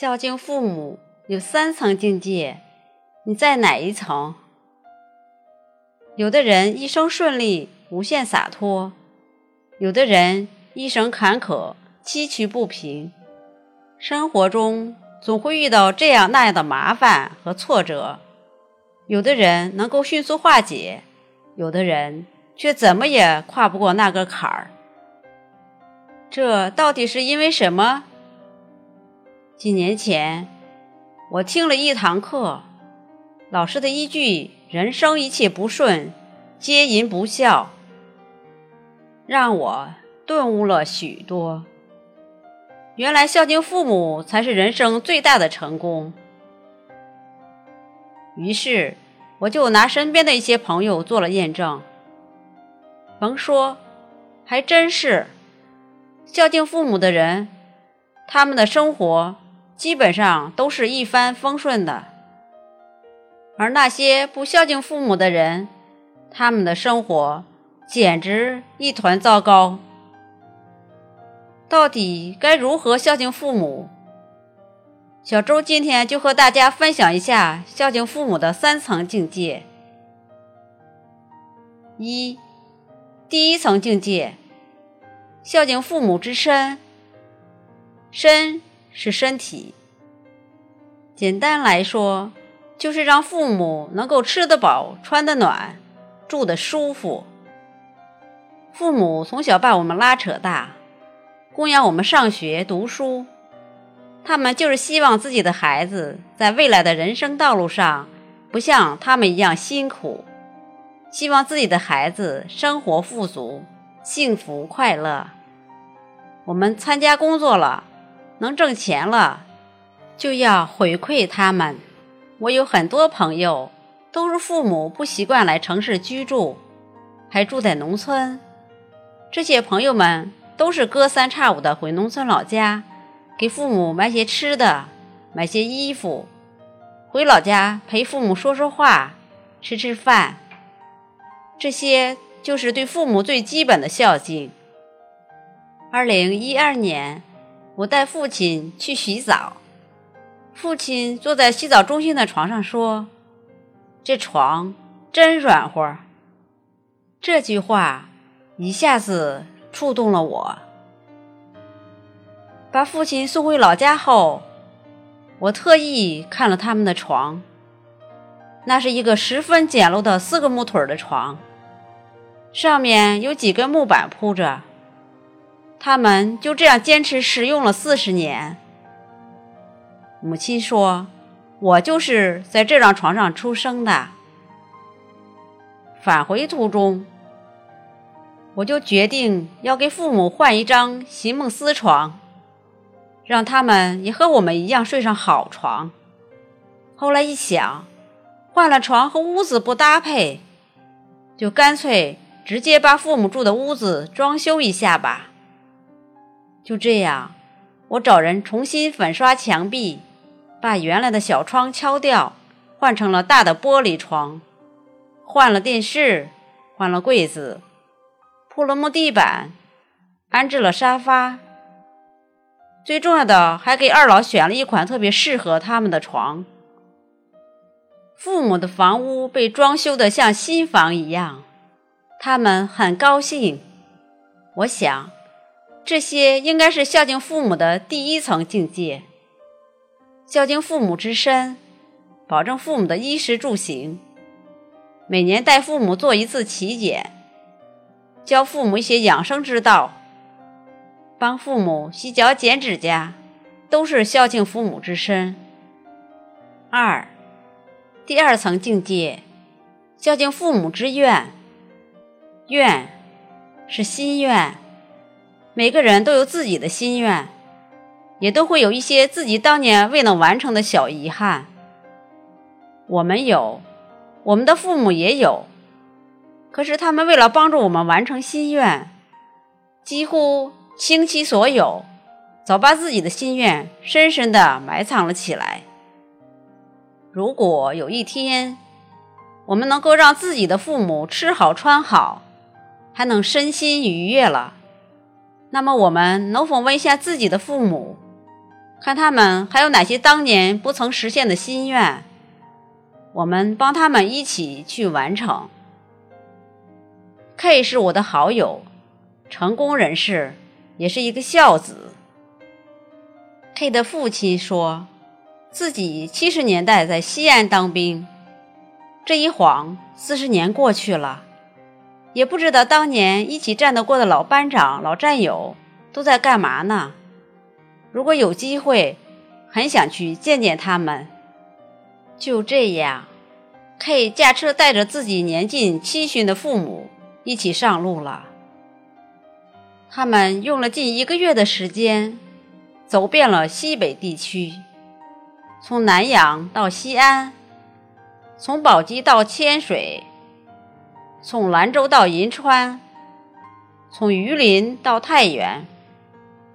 孝敬父母有三层境界，你在哪一层？有的人一生顺利，无限洒脱；有的人一生坎坷，崎岖不平。生活中总会遇到这样那样的麻烦和挫折，有的人能够迅速化解，有的人却怎么也跨不过那个坎儿。这到底是因为什么？几年前，我听了一堂课，老师的一句。人生一切不顺，皆因不孝，让我顿悟了许多。原来孝敬父母才是人生最大的成功。于是，我就拿身边的一些朋友做了验证。甭说，还真是，孝敬父母的人，他们的生活基本上都是一帆风顺的。而那些不孝敬父母的人，他们的生活简直一团糟糕。到底该如何孝敬父母？小周今天就和大家分享一下孝敬父母的三层境界。一，第一层境界，孝敬父母之身。身是身体，简单来说。就是让父母能够吃得饱、穿得暖、住得舒服。父母从小把我们拉扯大，供养我们上学读书，他们就是希望自己的孩子在未来的人生道路上不像他们一样辛苦，希望自己的孩子生活富足、幸福快乐。我们参加工作了，能挣钱了，就要回馈他们。我有很多朋友，都是父母不习惯来城市居住，还住在农村。这些朋友们都是隔三差五的回农村老家，给父母买些吃的，买些衣服，回老家陪父母说说话，吃吃饭。这些就是对父母最基本的孝敬。二零一二年，我带父亲去洗澡。父亲坐在洗澡中心的床上说：“这床真软和。”这句话一下子触动了我。把父亲送回老家后，我特意看了他们的床。那是一个十分简陋的四个木腿的床，上面有几根木板铺着。他们就这样坚持使用了四十年。母亲说：“我就是在这张床上出生的。”返回途中，我就决定要给父母换一张席梦思床，让他们也和我们一样睡上好床。后来一想，换了床和屋子不搭配，就干脆直接把父母住的屋子装修一下吧。就这样，我找人重新粉刷墙壁。把原来的小窗敲掉，换成了大的玻璃窗，换了电视，换了柜子，铺了木地板，安置了沙发。最重要的，还给二老选了一款特别适合他们的床。父母的房屋被装修得像新房一样，他们很高兴。我想，这些应该是孝敬父母的第一层境界。孝敬父母之身，保证父母的衣食住行。每年带父母做一次体检，教父母一些养生之道，帮父母洗脚剪指甲，都是孝敬父母之身。二，第二层境界，孝敬父母之愿。愿是心愿，每个人都有自己的心愿。也都会有一些自己当年未能完成的小遗憾。我们有，我们的父母也有，可是他们为了帮助我们完成心愿，几乎倾其所有，早把自己的心愿深深的埋藏了起来。如果有一天，我们能够让自己的父母吃好穿好，还能身心愉悦了，那么我们能否问一下自己的父母？看他们还有哪些当年不曾实现的心愿，我们帮他们一起去完成。K 是我的好友，成功人士，也是一个孝子。K 的父亲说，自己七十年代在西安当兵，这一晃四十年过去了，也不知道当年一起战斗过的老班长、老战友都在干嘛呢。如果有机会，很想去见见他们。就这样，K 驾车带着自己年近七旬的父母一起上路了。他们用了近一个月的时间，走遍了西北地区，从南阳到西安，从宝鸡到千水，从兰州到银川，从榆林到太原。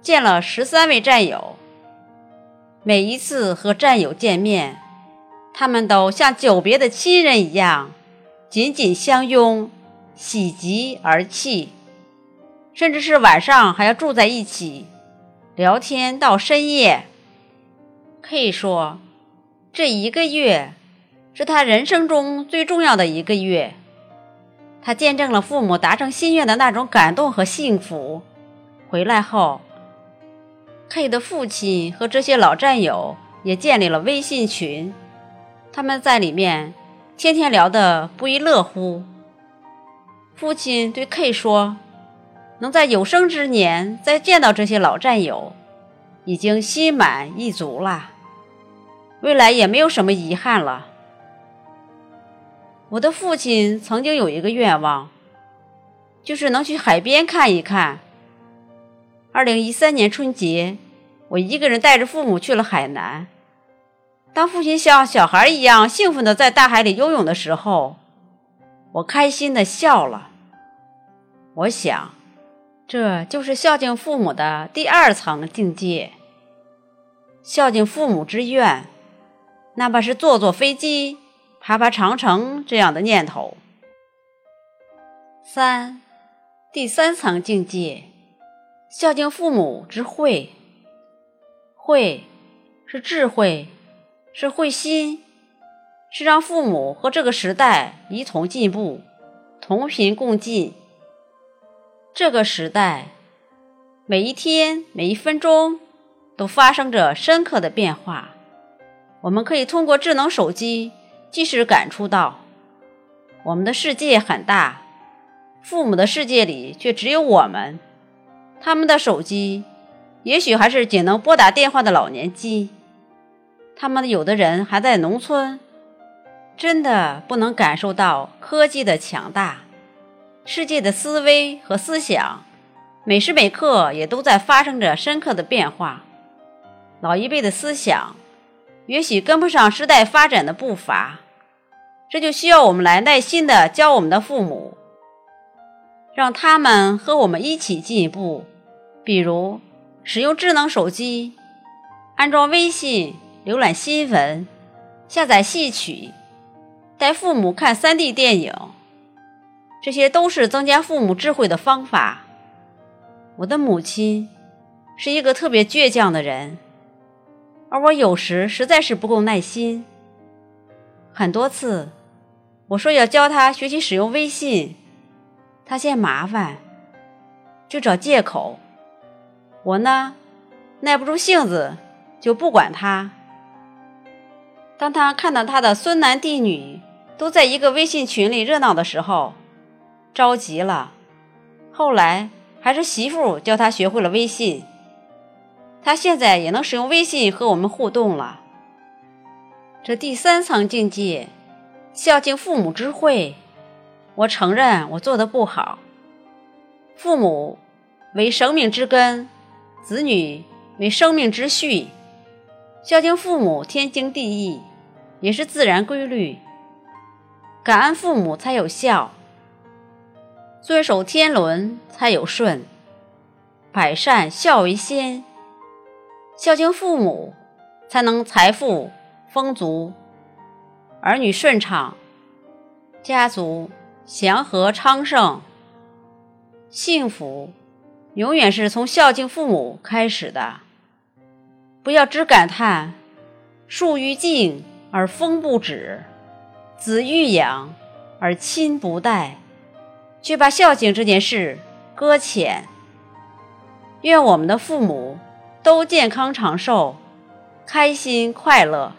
见了十三位战友，每一次和战友见面，他们都像久别的亲人一样，紧紧相拥，喜极而泣，甚至是晚上还要住在一起，聊天到深夜。可以说，这一个月是他人生中最重要的一个月，他见证了父母达成心愿的那种感动和幸福。回来后。K 的父亲和这些老战友也建立了微信群，他们在里面天天聊得不亦乐乎。父亲对 K 说：“能在有生之年再见到这些老战友，已经心满意足了，未来也没有什么遗憾了。”我的父亲曾经有一个愿望，就是能去海边看一看。二零一三年春节。我一个人带着父母去了海南。当父亲像小孩一样兴奋地在大海里游泳的时候，我开心地笑了。我想，这就是孝敬父母的第二层境界。孝敬父母之愿，哪怕是坐坐飞机、爬爬长城这样的念头。三，第三层境界，孝敬父母之慧。慧是智慧，是慧心，是让父母和这个时代一同进步，同频共进。这个时代，每一天每一分钟都发生着深刻的变化。我们可以通过智能手机，即使感触到，我们的世界很大，父母的世界里却只有我们，他们的手机。也许还是仅能拨打电话的老年机，他们有的人还在农村，真的不能感受到科技的强大，世界的思维和思想，每时每刻也都在发生着深刻的变化。老一辈的思想，也许跟不上时代发展的步伐，这就需要我们来耐心的教我们的父母，让他们和我们一起进步，比如。使用智能手机，安装微信，浏览新闻，下载戏曲，带父母看 3D 电影，这些都是增加父母智慧的方法。我的母亲是一个特别倔强的人，而我有时实在是不够耐心。很多次，我说要教他学习使用微信，他嫌麻烦，就找借口。我呢，耐不住性子，就不管他。当他看到他的孙男弟女都在一个微信群里热闹的时候，着急了。后来还是媳妇教他学会了微信，他现在也能使用微信和我们互动了。这第三层境界，孝敬父母之慧，我承认我做的不好。父母为生命之根。子女为生命之序，孝敬父母天经地义，也是自然规律。感恩父母才有孝，遵守天伦才有顺。百善孝为先，孝敬父母才能财富丰足，儿女顺畅，家族祥和昌盛，幸福。永远是从孝敬父母开始的。不要只感叹树欲静而风不止，子欲养而亲不待，却把孝敬这件事搁浅。愿我们的父母都健康长寿，开心快乐。